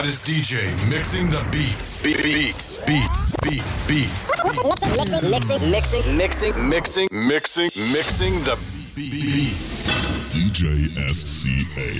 hottest DJ mixing the beats. Be- beats, beats, beats, beats. Mixing, mixing, mixing, mixing, Mixing, mixing, mixing the beats. DJ SCA.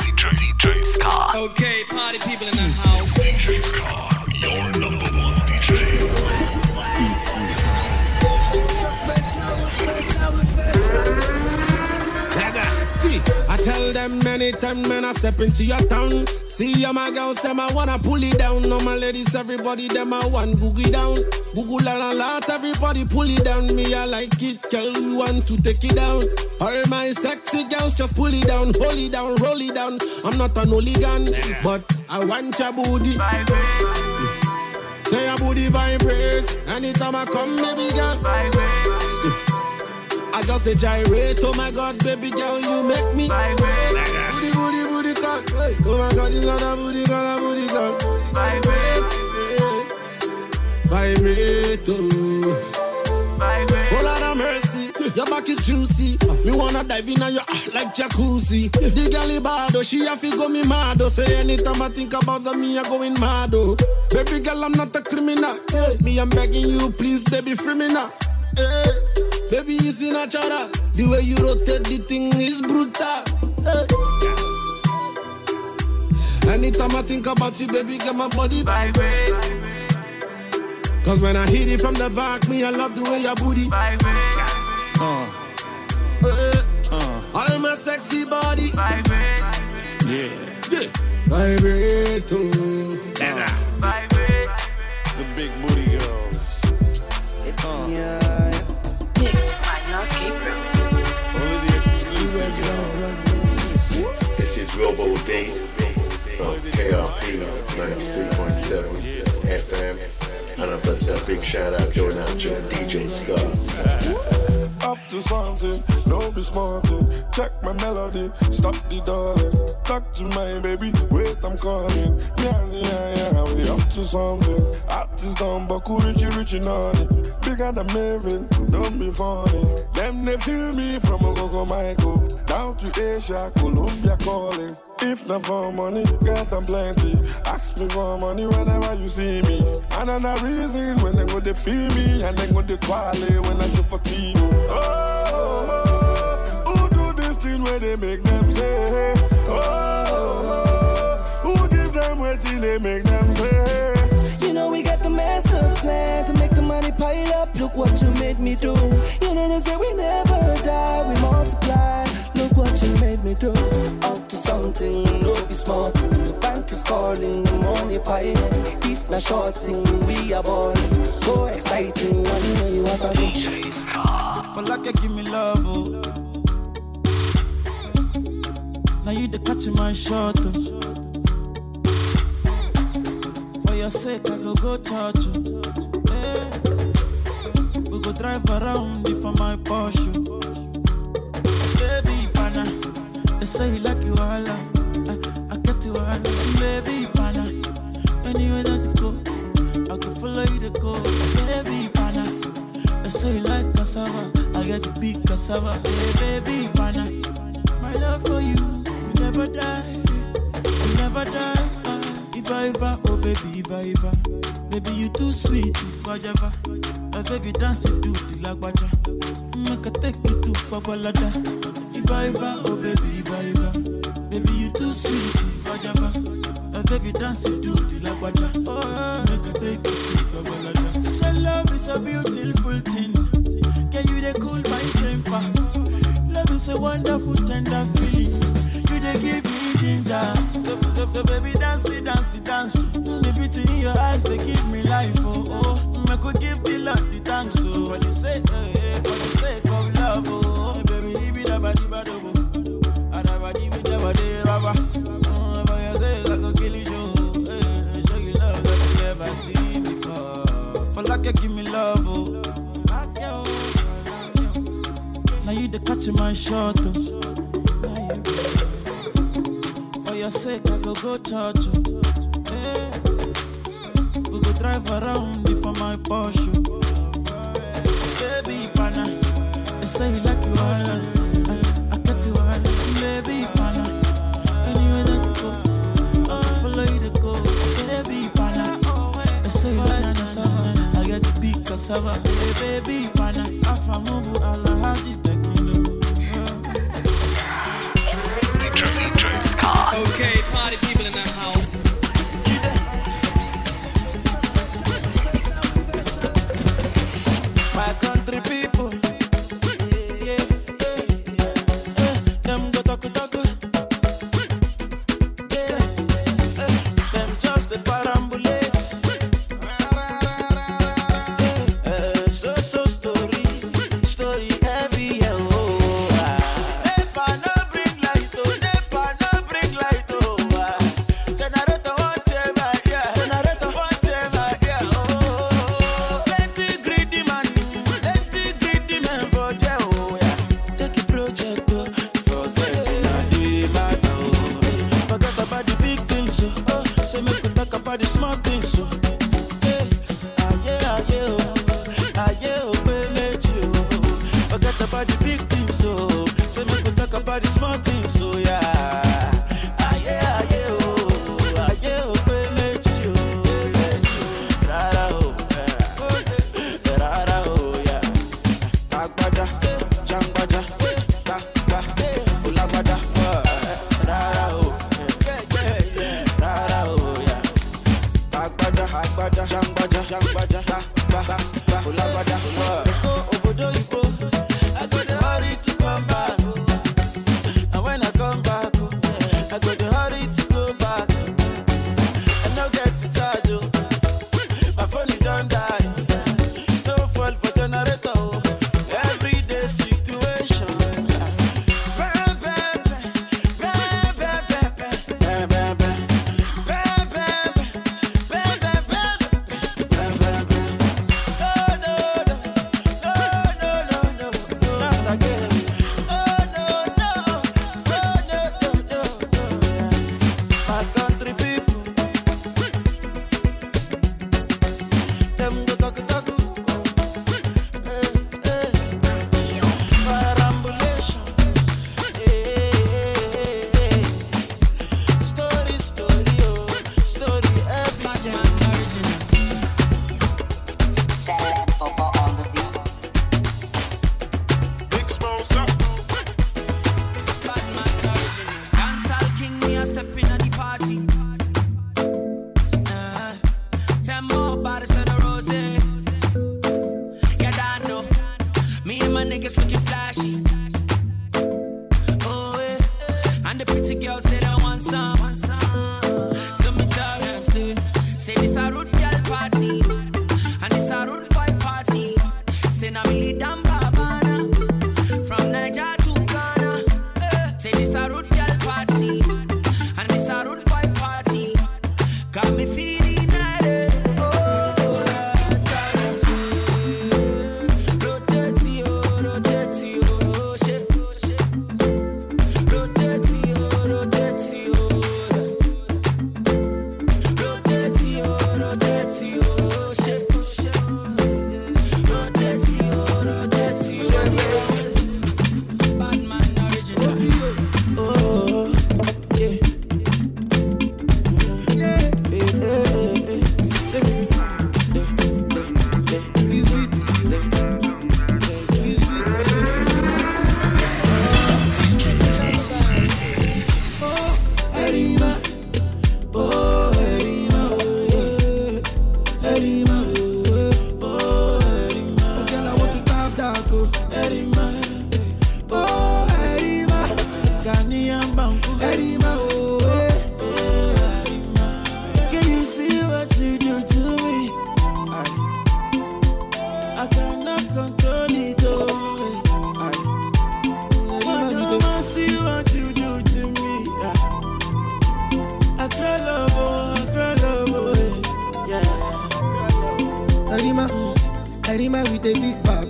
DJ DJ Scott. Okay, party people in the house. DJ Scott, your number one DJ. Tell them many times when I step into your town. See, all my girls, them I wanna pull it down. All my ladies, everybody, them I want googie down. Google and a lot, everybody pull it down. Me, I like it, girl, you want to take it down. All my sexy girls, just pull it down, hold it down, roll it down. I'm not an hooligan, but I want your booty. Say your booty vibrate. Anytime I come, baby girl. I just a gyrate. Oh my god, baby girl, you make me. Booty, booty, booty call. Hey, Oh my god, it's not a booty call, a booty call. Vibrate. Vibrate. Oh. Oh Lord have mercy, your back is juicy. Me wanna dive in on your ah, like jacuzzi. The girl bad, oh, she have to go me mad. Oh. Say anytime I think about the me, I going mad. Oh. Baby girl, I'm not a criminal. Hey, me, I'm begging you, please, baby, free me now. Hey, baby, it's in natural. The way you rotate the thing is brutal. Hey. Anytime I think about you, baby, get my body vibrate. Cause when I hit it from the back, me, I love the way your booty Uh, Eh, All my sexy body yeah. yeah. Vibrate oh. The big booty girls. Mixed is Robo D from KRP 93.7 FM. And I'm to a big shout out going out to DJ Scott. Up to something, don't be smarting. Check my melody, stop the darling. Talk to my baby, wait, I'm calling. Yeah, yeah, yeah, we up to something. Artist don't buckle, richy, richy, naughty. Bigger than Marvin, don't be funny. Them they feel me from Ogogo Michael down to Asia, Colombia calling. If not for money, get them plenty. Ask me for money whenever you see me. And Another reason when they go they feel me and they go they quality when I show for TV. Oh, who do this thing where they make them say? Oh, who give them waiting they make them say? You know we got the master plan to make the money pile up. Look what you made me do. You know they say we never die, we multiply. Look what you made me do. Up to something, no be smart. The bank is calling, money piling. This not short thing, we are balling. So exciting, I know you want to For like you give me love, oh. Now you the catch in my shot, oh. For your sake, I go go church, oh. Hey. We go drive around it for my Porsche. Oh. They say you like you all, I, I get you all, baby, pana. Anywhere that you go, I can follow you to go, baby, pana. They say you like cassava, I get to big cassava, hey, baby, pana. My love for you will never die, will never die. If I ever, oh baby, if I ever, baby you too sweet, if I ever, my baby dance it to the lagwaja, make I take you to Babalada. If I oh baby, if I ever, baby you too sweet, if I ever, my baby dance it to the lagwaja, oh make I take you to Babalada. So love is a beautiful thing, can you they cool my temper? Love is a wonderful, tender feeling. You they give me ginger. So, so baby, dance it, dance it, dance. The beauty in your eyes, they give me life. Oh, oh. I could give the Lord the thanks. Oh, for the sake, catching my shot. Oh. For your sake, I go go church. Oh. Eh. We go drive around before my Porsche. Oh. Baby pana, they say you like you are. I, I get you are. Baby pana, anywhere that you go, I follow you to go. Baby pana, they say you like cassava. I get big cassava. Baby pana, I from afamubu alahaji teki. Okay. small things, so yeah. sometimes Only damn I with a big back.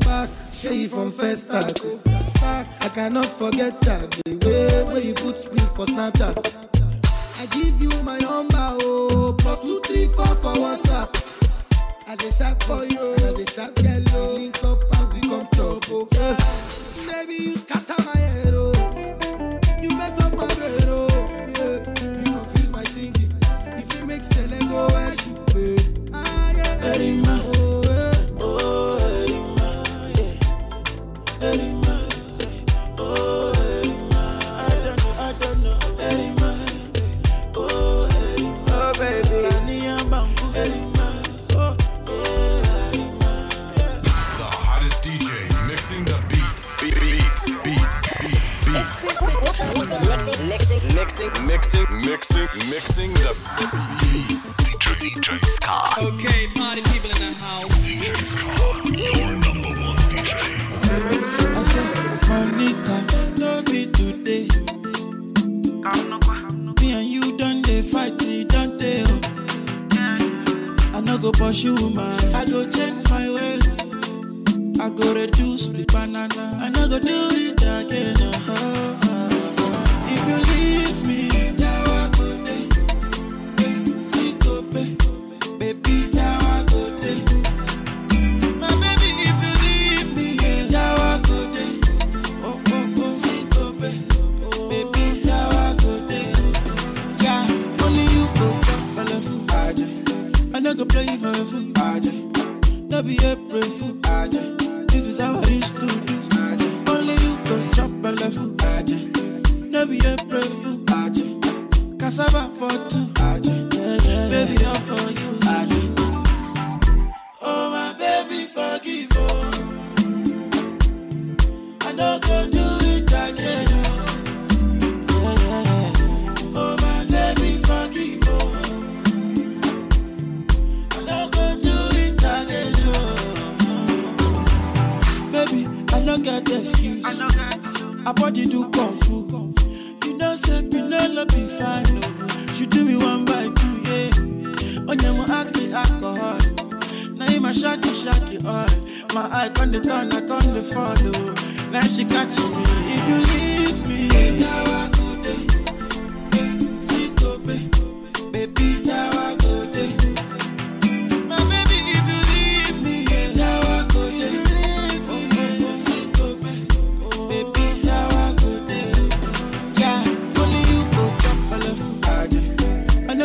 Back, show you from first stack. Oh. Stack, I cannot forget that. The way where you put me for Snapchat. I give you my number, oh, plus two, three, four for WhatsApp. As a sharp boy, oh, as a sharp girl, oh. link up and we come chop, oh. Yeah. Maybe you scatter my head, oh. Be April fool, no get excuse. I body do kung fu. You know, say Pinelo be fine. She do me one by two, yeah. On your acting alcohol. Now you my shaky shaky all. My eye on the turn, I on the follow. Now she catching me. If you leave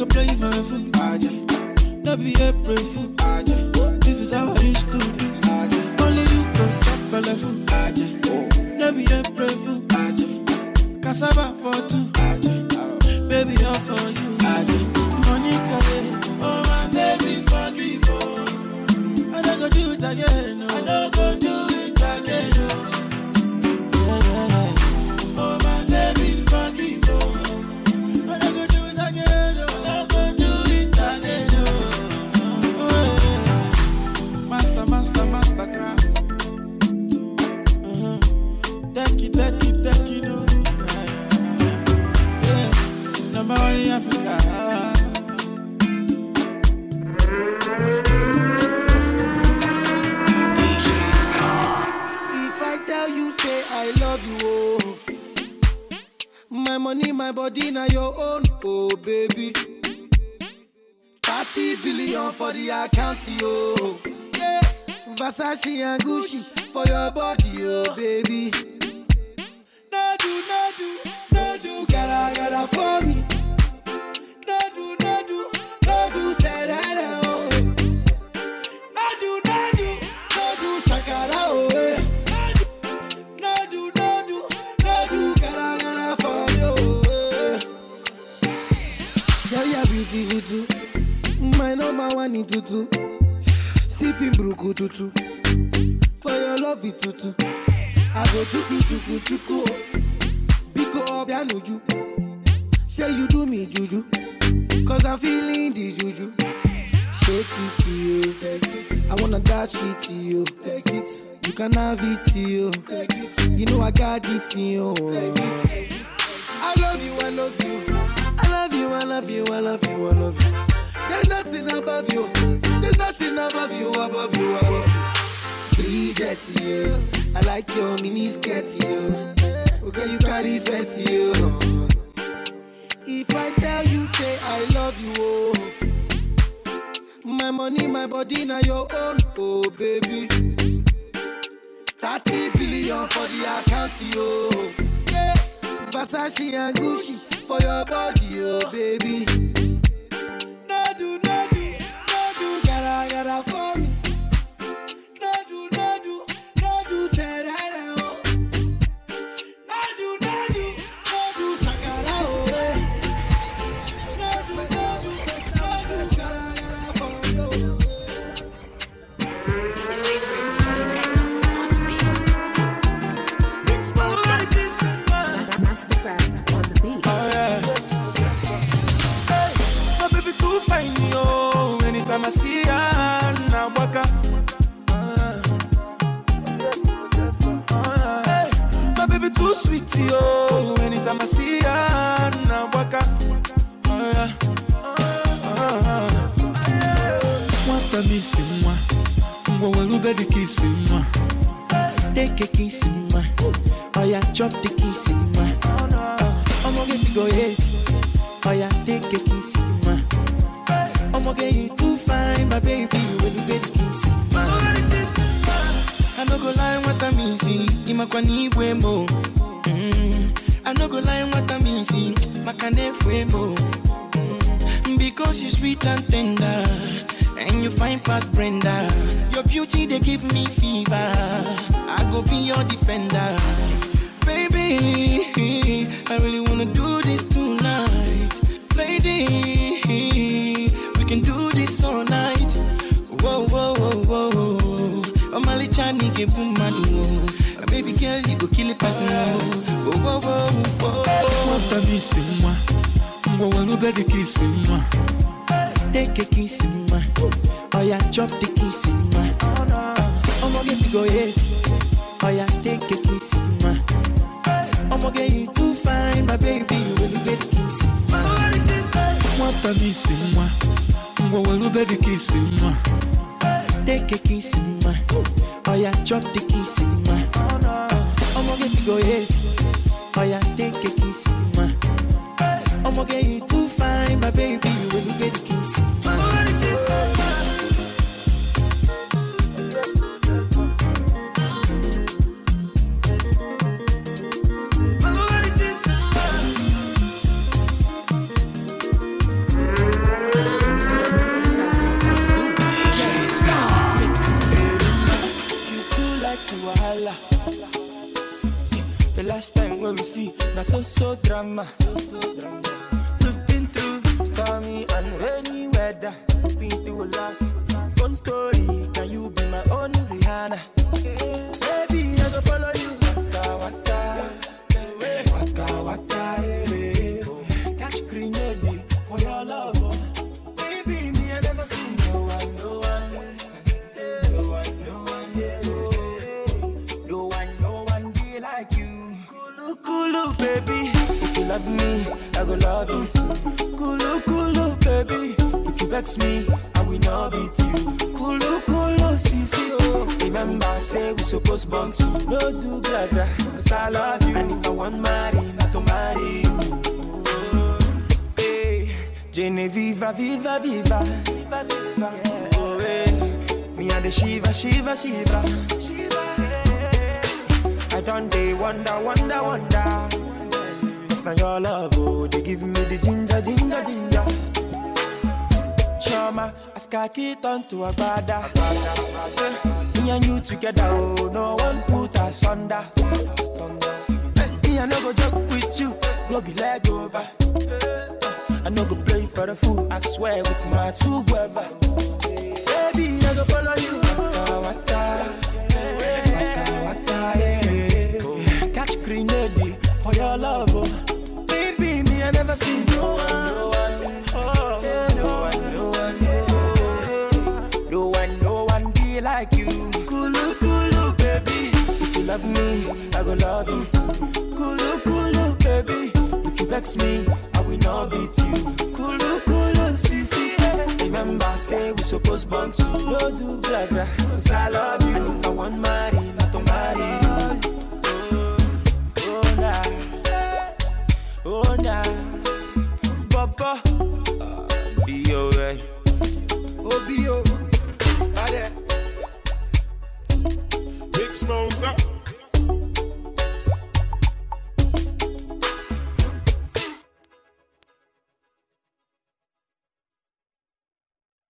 go play for a fool. No be April fool. This is how I used to do. Only you go chop a level. No be April fool. Cassava for two. Baby, all for you. Yeah. oh my baby, forgive billion for the account, yo. Oh. Yeah. Versace and Gucci for your body, oh baby. Tutu. Sipping bruku tutu. For your love tutu. I go chuku chuku chuku. Biko obianuju. Say you do me juju. Cause I'm feeling the juju. Shake it it. I wanna dash it to you. You can have it to you. Know I got this you. I love you, I love you. I love you, I love you, I love you, I love you. There's nothing above you. There's nothing above you, above you, above you. Bridget, you. I like your mini skirt, you. Okay, you carry fancy, you. If I tell you, say I love you, oh. My money, my body, now your own, oh baby. 30 billion for the account, oh. Yeah, Versace and Gucci for your body, oh baby. Her, now waka. Oh, yeah. Ah. Nwata m isi nwa, ngwa welube dị ka isi nwa. Take a kiss nwa, nwa. Ma. I'ma get you too fine, my baby. You really get a kiss, ma. I go lie, what I mean, see. Ima kwa ni mo. You sweet and tender. And you fine past Brenda. Your beauty, they give me fever. I go be your defender. Baby, I really wanna do this tonight. Lady, we can do this all night. Whoa, whoa, whoa, whoa. A chani ke bumadu. Baby girl, you go kill a person. Whoa, whoa, whoa, whoa. What a missing one. Ngwa walube di kissy ma. Take a kiss ma. Oh yeah, chop the kiss in ma. I'ma get to go hate. Oh yeah, take a kiss ma. I'ma get you too fine, my baby. You really get a kiss ma. Nwata m isi nwa, ngwa welube dị ka isi nwa. Take a kiss ma. Oh yeah, chop the kiss in ma. I'ma get to go hate. Oh yeah, take a kiss ma. I'ma get you na so so drama. We've been through stormy and rainy weather. Been through a lot. One story, can you be my own Rihanna? Kulu, baby. If you love me, I go love you. Kulu, kulu, baby. If you vex me, I will not beat you. Kulu, kulu, sisi, oh. Remember, say we supposed born to. No do gra cause I love you. And if I want marry, not to marry you. Hey, Genevieve, viva, viva. Viva, viva. Oh, hey. Me and the Shiva, Shiva, Shiva. I don't day wonder, wonder, wonder. It's not your love, oh, they give me the ginger, ginger, ginger. Chama, as kaki turn to a brother. Eh, me and you together, oh, no one put us under. Eh, me, and I go joke with you, go be leg over. Eh, I no go play for the fool, I swear with my two brother. Baby, I go follow you. Waka, waka, waka, waka, yeah. For your love, oh. Baby, me I never see no one, no one, oh, no one, no one, yeah. no one, no one be like you. Kulu, kulu, baby. If you love me, I go love you too. Kulu, kulu, baby. If you vex me, I will not beat you. Kulu, kulu, sisi. Remember, say we supposed born to. No do gra gra, cause I love you. I want marry, not to marry nah, oh nah. Papa, be alright. Oh, be alright.